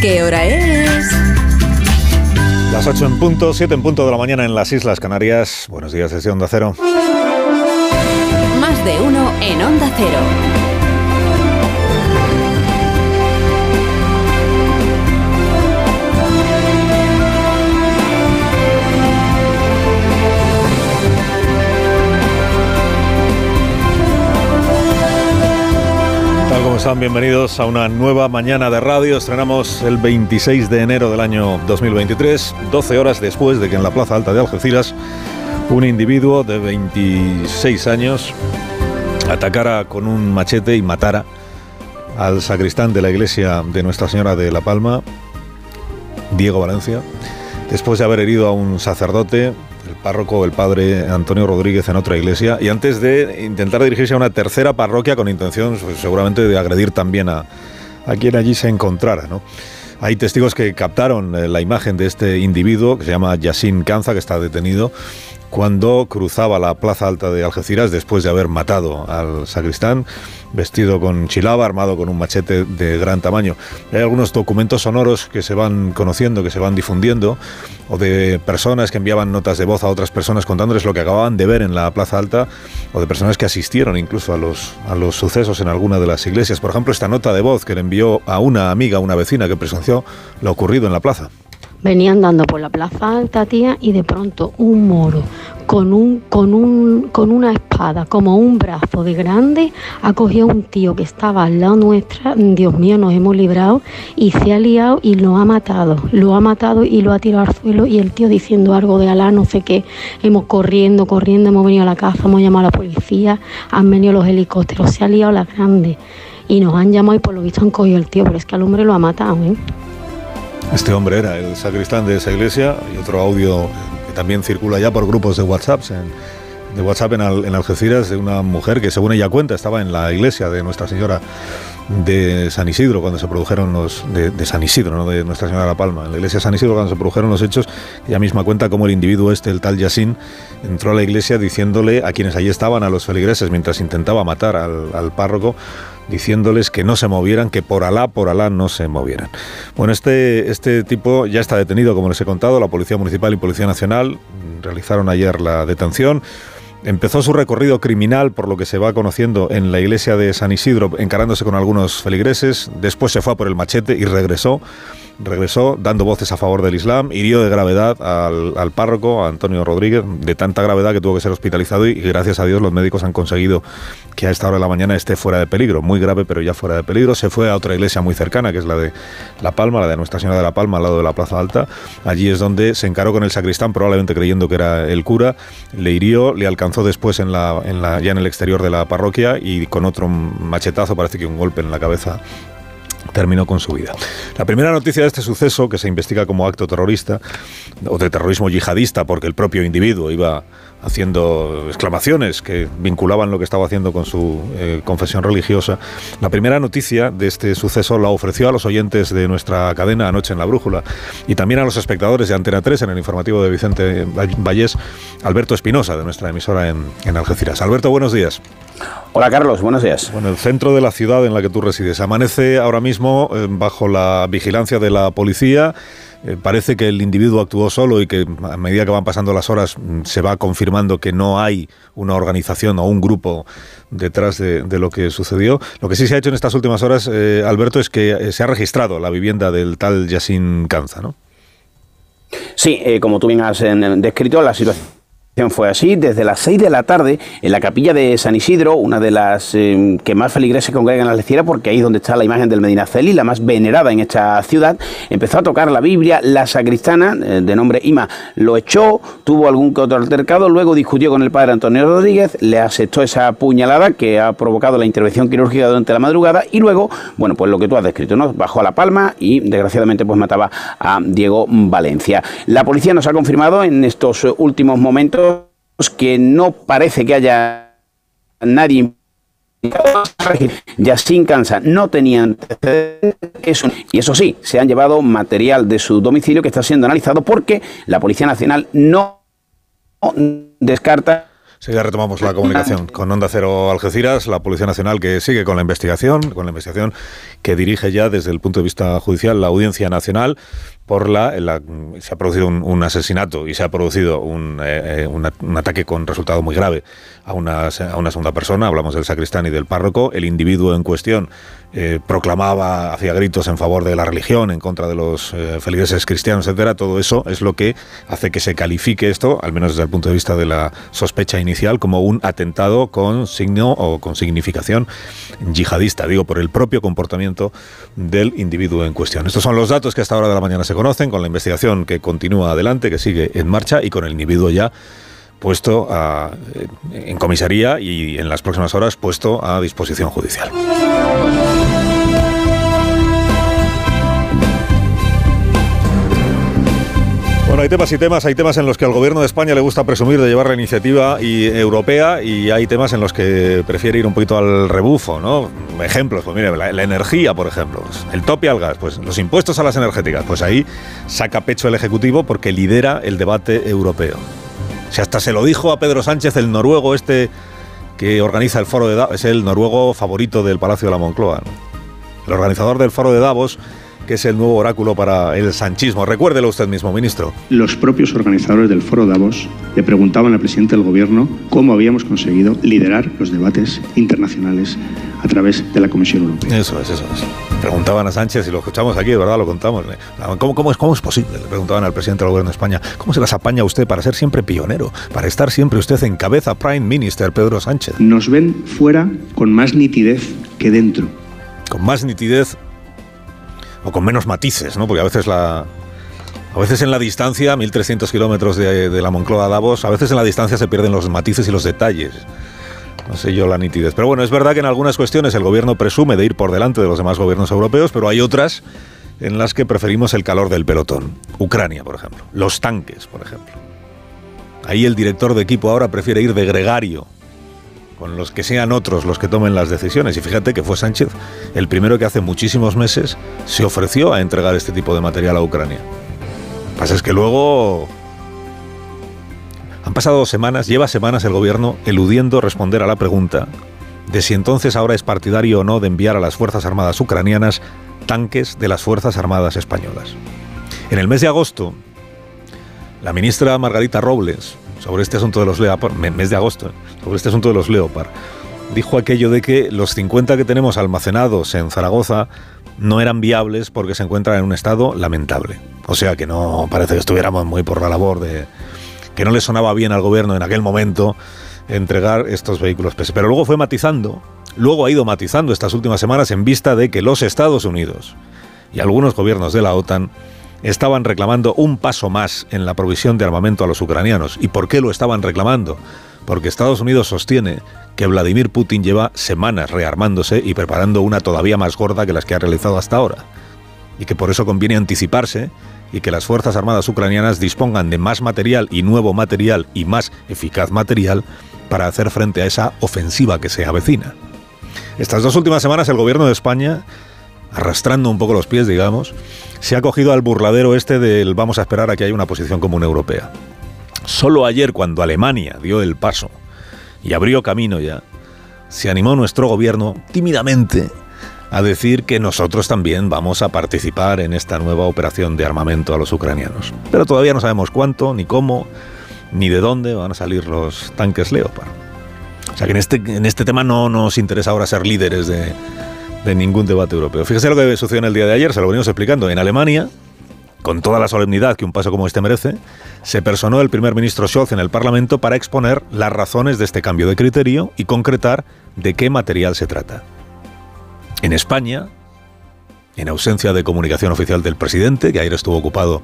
¿qué hora es? Las 8 en punto, 7 en punto de la mañana en las Islas Canarias. Buenos días desde Onda Cero. Más de uno en Onda Cero. Bienvenidos a una nueva mañana de radio. Estrenamos el 26 de enero del año 2023, 12 horas después de que en la Plaza Alta de Algeciras un individuo de 26 años atacara con un machete y matara al sacristán de la iglesia de Nuestra Señora de La Palma, Diego Valencia, después de haber herido a un sacerdote el párroco, el padre Antonio Rodríguez en otra iglesia, y antes de intentar dirigirse a una tercera parroquia con intención pues, seguramente de agredir también a, a quien allí se encontrara. ¿no? Hay testigos que captaron eh, la imagen de este individuo, que se llama Yassin Canza, que está detenido, cuando cruzaba la plaza alta de Algeciras después de haber matado al sacristán vestido con chilaba, armado con un machete de gran tamaño. Hay algunos documentos sonoros que se van conociendo, que se van difundiendo, o de personas que enviaban notas de voz a otras personas contándoles lo que acababan de ver en la Plaza Alta, o de personas que asistieron incluso a los, a los sucesos en alguna de las iglesias. Por ejemplo, esta nota de voz que le envió a una amiga, una vecina que presenció lo ocurrido en la plaza. Venía andando por la plaza alta, tía, y de pronto un moro con, un, con, un, con una espada, como un brazo de grande, ha cogido a un tío que estaba al lado nuestra, Dios mío, nos hemos librado, y se ha liado y lo ha matado. Lo ha matado y lo ha tirado al suelo, y el tío diciendo algo de Alá, no sé qué. Hemos corriendo, corriendo, hemos venido a la casa, hemos llamado a la policía, han venido los helicópteros, se ha liado la grande. Y nos han llamado y por lo visto han cogido el tío, pero es que al hombre lo ha matado, ¿eh? Este hombre era el sacristán de esa iglesia y otro audio que también circula ya por grupos de WhatsApp de WhatsApp en, Algeciras de una mujer que según ella cuenta estaba en la iglesia de Nuestra Señora de San Isidro cuando se produjeron los de, San Isidro, no de Nuestra Señora de la Palma, en la iglesia de San Isidro cuando se produjeron los hechos, ella misma cuenta cómo el individuo este, el tal Yassin, entró a la iglesia diciéndole a quienes allí estaban, a los feligreses, mientras intentaba matar al párroco, diciéndoles que no se movieran, que por Alá, por Alá no se movieran. Bueno, este, este tipo ya está detenido, como les he contado, la Policía Municipal y Policía Nacional realizaron ayer la detención. Empezó su recorrido criminal, por lo que se va conociendo, en la iglesia de San Isidro, encarándose con algunos feligreses. Después se fue a por el machete y regresó regresó dando voces a favor del Islam, hirió de gravedad al, párroco, a Antonio Rodríguez, de tanta gravedad que tuvo que ser hospitalizado y, gracias a Dios los médicos han conseguido que a esta hora de la mañana esté fuera de peligro, muy grave pero ya fuera de peligro. Se fue a otra iglesia muy cercana, que es la de La Palma, la de Nuestra Señora de La Palma, al lado de la Plaza Alta. Allí es donde se encaró con el sacristán, probablemente creyendo que era el cura, le hirió, le alcanzó después en la, en la, ya en el exterior de la parroquia y con otro machetazo, parece que un golpe en la cabeza terminó con su vida. La primera noticia de este suceso, que se investiga como acto terrorista o de terrorismo yihadista, porque el propio individuo iba haciendo exclamaciones que vinculaban lo que estaba haciendo con su eh, confesión religiosa. La primera noticia de este suceso la ofreció a los oyentes de nuestra cadena anoche en La Brújula y también a los espectadores de Antena 3 en el informativo de Vicente Vallés, Alberto Espinosa, de nuestra emisora en, en Algeciras. Alberto, buenos días. Hola Carlos, buenos días. Bueno, el centro de la ciudad en la que tú resides amanece ahora mismo eh, bajo la vigilancia de la policía. Eh, parece que el individuo actuó solo y que a medida que van pasando las horas mm, se va confirmando que no hay una organización o un grupo detrás de, lo que sucedió. Lo que sí se ha hecho en estas últimas horas, eh, Alberto, es que se ha registrado la vivienda del tal Yassin Canza, ¿no? Sí, como tú bien has descrito, la situación fue así, desde las 6 de la tarde en la capilla de San Isidro, una de las eh, que más feligreses se congregan en la lectura, porque ahí es donde está la imagen del Medina Celi, la más venerada en esta ciudad, empezó a tocar la Biblia, la sacristana, eh, de nombre Ima, lo echó, tuvo algún que otro altercado, luego discutió con el padre Antonio Rodríguez, le aceptó esa puñalada que ha provocado la intervención quirúrgica durante la madrugada y luego, bueno, pues lo que tú has descrito, ¿no? Bajó a la palma y desgraciadamente pues mataba a Diego Valencia. La policía nos ha confirmado en estos últimos momentos que no parece que haya nadie ya sin cansa, no tenían eso. Y eso sí, se han llevado material de su domicilio que está siendo analizado porque la Policía Nacional no descarta ya retomamos la comunicación con Onda Cero Algeciras, la Policía Nacional que sigue con la investigación, con la investigación que dirige ya desde el punto de vista judicial la Audiencia Nacional por la, se ha producido un, asesinato y se ha producido un, eh, eh, un, ataque con resultado muy grave a una, a una segunda persona, hablamos del sacristán y del párroco, el individuo en cuestión eh, proclamaba, hacía gritos en favor de la religión, en contra de los feligreses cristianos, etcétera, todo eso es lo que hace que se califique esto, al menos desde el punto de vista de la sospecha inicial, como un atentado con signo o con significación yihadista, digo, por el propio comportamiento del individuo en cuestión. Estos son los datos que hasta ahora de la mañana se conocen, con la investigación que continúa adelante, que sigue en marcha y con el individuo ya puesto en comisaría y en las próximas horas puesto a disposición judicial. Bueno, hay temas y temas. Hay temas en los que al gobierno de España le gusta presumir de llevar la iniciativa y, europea y hay temas en los que prefiere ir un poquito al rebufo, ¿no? Ejemplos, pues mire, la, energía, por ejemplo. El tope al gas, pues los impuestos a las energéticas. Pues ahí saca pecho el Ejecutivo porque lidera el debate europeo. Hasta se lo dijo a Pedro Sánchez, el noruego este que organiza el foro de Davos, es el noruego favorito del Palacio de la Moncloa. El organizador del foro de Davos que es el nuevo oráculo para el sanchismo. Recuérdelo usted mismo, ministro. Los propios organizadores del Foro Davos le preguntaban al presidente del gobierno cómo habíamos conseguido liderar los debates internacionales a través de la Comisión Europea. Eso es, eso es. Preguntaban a Sánchez, y lo escuchamos aquí, de verdad, lo contamos. ¿Cómo, cómo, es, ¿Cómo es posible? Le preguntaban al presidente del gobierno de España, ¿cómo se las apaña usted para ser siempre pionero, para estar siempre usted en cabeza, Prime Minister Pedro Sánchez? Nos ven fuera con más nitidez que dentro. Con más nitidez o con menos matices, ¿no? Porque a veces la, a veces en la distancia, 1300 kilómetros de, de, la Moncloa a Davos, a veces en la distancia se pierden los matices y los detalles. No sé yo la nitidez. Pero bueno, es verdad que en algunas cuestiones el gobierno presume de ir por delante de los demás gobiernos europeos, pero hay otras en las que preferimos el calor del pelotón. Ucrania, por ejemplo. Los tanques, por ejemplo. Ahí el director de equipo ahora prefiere ir de gregario con los que sean otros los que tomen las decisiones. Y fíjate que fue Sánchez el primero que hace muchísimos meses se ofreció a entregar este tipo de material a Ucrania. Pasa es que luego han pasado semanas, lleva semanas el gobierno eludiendo responder a la pregunta de si entonces ahora es partidario o no de enviar a las Fuerzas Armadas ucranianas tanques de las Fuerzas Armadas españolas. En el mes de agosto, la ministra Margarita Robles, sobre este asunto de los Leopard, mes de agosto, sobre este asunto de los Leopard, dijo aquello de que los 50 que tenemos almacenados en Zaragoza no eran viables porque se encuentran en un estado lamentable. O sea que no parece que estuviéramos muy por la labor de que no le sonaba bien al gobierno en aquel momento entregar estos vehículos Pero luego fue matizando, luego ha ido matizando estas últimas semanas en vista de que los Estados Unidos y algunos gobiernos de la OTAN estaban reclamando un paso más en la provisión de armamento a los ucranianos. ¿Y por qué lo estaban reclamando? Porque Estados Unidos sostiene que Vladimir Putin lleva semanas rearmándose y preparando una todavía más gorda que las que ha realizado hasta ahora. Y que por eso conviene anticiparse y que las Fuerzas Armadas ucranianas dispongan de más material y nuevo material y más eficaz material para hacer frente a esa ofensiva que se avecina. Estas dos últimas semanas el gobierno de España arrastrando un poco los pies, digamos, se ha cogido al burladero este del vamos a esperar a que haya una posición común europea. Solo ayer, cuando Alemania dio el paso y abrió camino ya, se animó nuestro gobierno tímidamente a decir que nosotros también vamos a participar en esta nueva operación de armamento a los ucranianos. Pero todavía no sabemos cuánto, ni cómo, ni de dónde van a salir los tanques Leopard. O sea que en este, en este tema no nos interesa ahora ser líderes de, de ningún debate europeo. Fíjese lo que sucedió en el día de ayer, se lo venimos explicando. En Alemania, con toda la solemnidad que un paso como este merece, se personó el primer ministro Scholz en el Parlamento para exponer las razones de este cambio de criterio y concretar de qué material se trata. En España, en ausencia de comunicación oficial del presidente, que ayer estuvo ocupado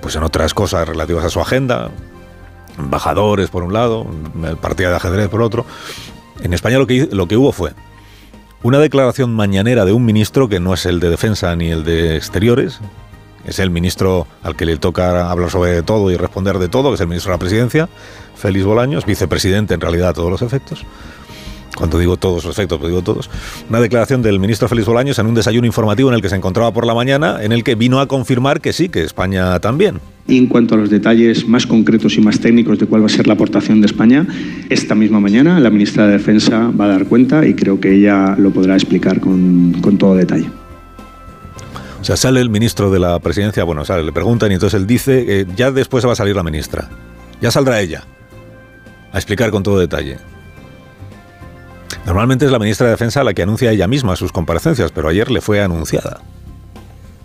pues en otras cosas relativas a su agenda, embajadores por un lado, el partido de ajedrez por otro, en España lo que, lo que hubo fue una declaración mañanera de un ministro que no es el de Defensa ni el de Exteriores, es el ministro al que le toca hablar sobre todo y responder de todo, que es el ministro de la Presidencia, Félix Bolaños, vicepresidente en realidad a todos los efectos. Cuando digo todos los efectos, pues digo todos. Una declaración del ministro Félix Bolaños en un desayuno informativo en el que se encontraba por la mañana, en el que vino a confirmar que sí, que España también. Y en cuanto a los detalles más concretos y más técnicos de cuál va a ser la aportación de España, esta misma mañana la ministra de Defensa va a dar cuenta y creo que ella lo podrá explicar con, todo detalle. O sea, sale el ministro de la presidencia, bueno, sale, le preguntan y entonces él dice, eh, ya después va a salir la ministra, ya saldrá ella a explicar con todo detalle. Normalmente es la ministra de Defensa la que anuncia ella misma sus comparecencias, pero ayer le fue anunciada.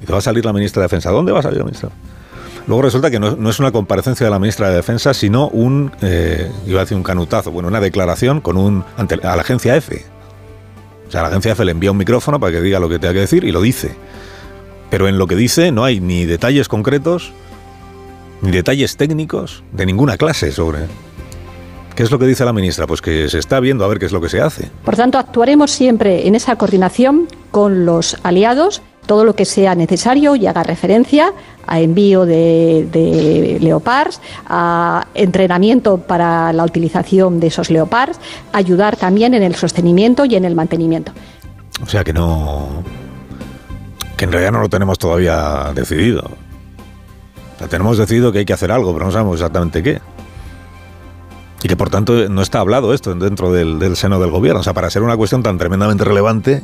Y va a salir la ministra de Defensa. ¿Dónde va a salir la ministra? Luego resulta que no, es una comparecencia de la ministra de Defensa, sino un, eh, iba a decir un canutazo, bueno, una declaración con un, a la agencia F. O sea, la agencia F le envía un micrófono para que diga lo que tenga que decir y lo dice. Pero en lo que dice no hay ni detalles concretos, ni detalles técnicos de ninguna clase sobre ¿Qué es lo que dice la ministra? Pues que se está viendo a ver qué es lo que se hace. Por tanto, actuaremos siempre en esa coordinación con los aliados, todo lo que sea necesario y haga referencia a envío de, de, leopards, a entrenamiento para la utilización de esos leopards, ayudar también en el sostenimiento y en el mantenimiento. O sea que no. que en realidad no lo tenemos todavía decidido. O tenemos decidido que hay que hacer algo, pero no sabemos exactamente qué. Y que por tanto no está hablado esto dentro del, seno del gobierno. O sea, para ser una cuestión tan tremendamente relevante,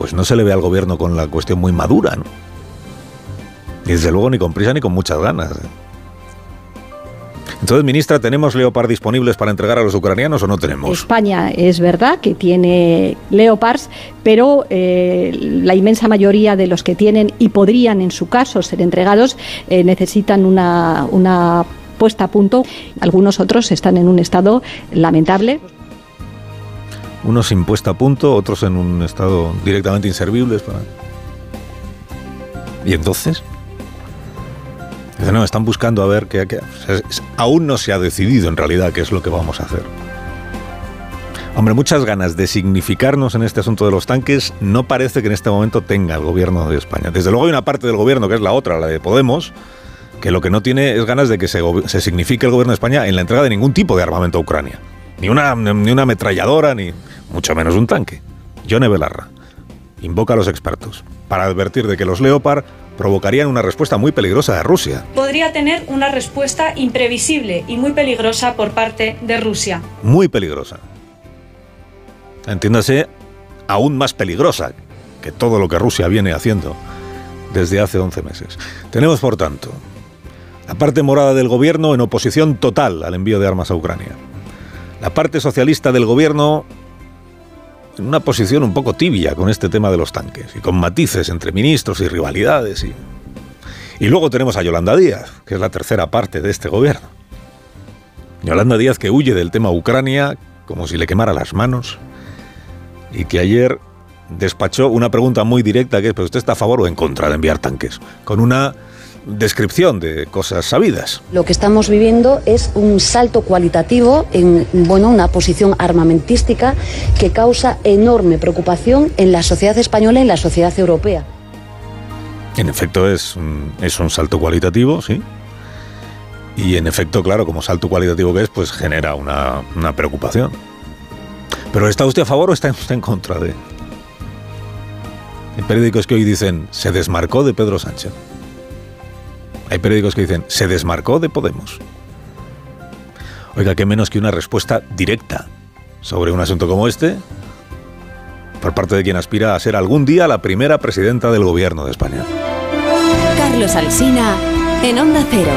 pues no se le ve al gobierno con la cuestión muy madura, ¿no? Y desde luego ni con prisa ni con muchas ganas. Entonces, ministra, ¿tenemos Leopard disponibles para entregar a los ucranianos o no tenemos? España es verdad que tiene Leopards, pero eh, la inmensa mayoría de los que tienen y podrían en su caso ser entregados eh, necesitan una, una puesta a punto. Algunos otros están en un estado lamentable. Unos sin puesta a punto, otros en un estado directamente inservibles. ¿Y entonces? Dice, no, están buscando a ver qué... aún no se ha decidido en realidad qué es lo que vamos a hacer. Hombre, muchas ganas de significarnos en este asunto de los tanques no parece que en este momento tenga el gobierno de España. Desde luego hay una parte del gobierno que es la otra, la de Podemos, que lo que no tiene es ganas de que se, signifique el gobierno de España en la entrega de ningún tipo de armamento a Ucrania. Ni una, ni una ametralladora, ni mucho menos un tanque. Yone Belarra invoca a los expertos para advertir de que los Leopard provocarían una respuesta muy peligrosa de Rusia. Podría tener una respuesta imprevisible y muy peligrosa por parte de Rusia. Muy peligrosa. Entiéndase, aún más peligrosa que todo lo que Rusia viene haciendo desde hace 11 meses. Tenemos, por tanto, la parte morada del gobierno en oposición total al envío de armas a Ucrania. La parte socialista del gobierno en una posición un poco tibia con este tema de los tanques y con matices entre ministros y rivalidades. Y, y luego tenemos a Yolanda Díaz, que es la tercera parte de este gobierno. Yolanda Díaz que huye del tema Ucrania como si le quemara las manos y que ayer despachó una pregunta muy directa que es, usted está a favor o en contra de enviar tanques? Con una descripción de cosas sabidas. Lo que estamos viviendo es un salto cualitativo en bueno, una posición armamentística que causa enorme preocupación en la sociedad española y en la sociedad europea. En efecto es un, es un salto cualitativo, sí. Y en efecto, claro, como salto cualitativo que es, pues genera una, una preocupación. Pero ¿está usted a favor o está usted en contra de...? Hay periódicos que hoy dicen, se desmarcó de Pedro Sánchez. Hay periódicos que dicen, se desmarcó de Podemos. Oiga, qué menos que una respuesta directa sobre un asunto como este por parte de quien aspira a ser algún día la primera presidenta del gobierno de España. Carlos Alsina, en Onda Cero.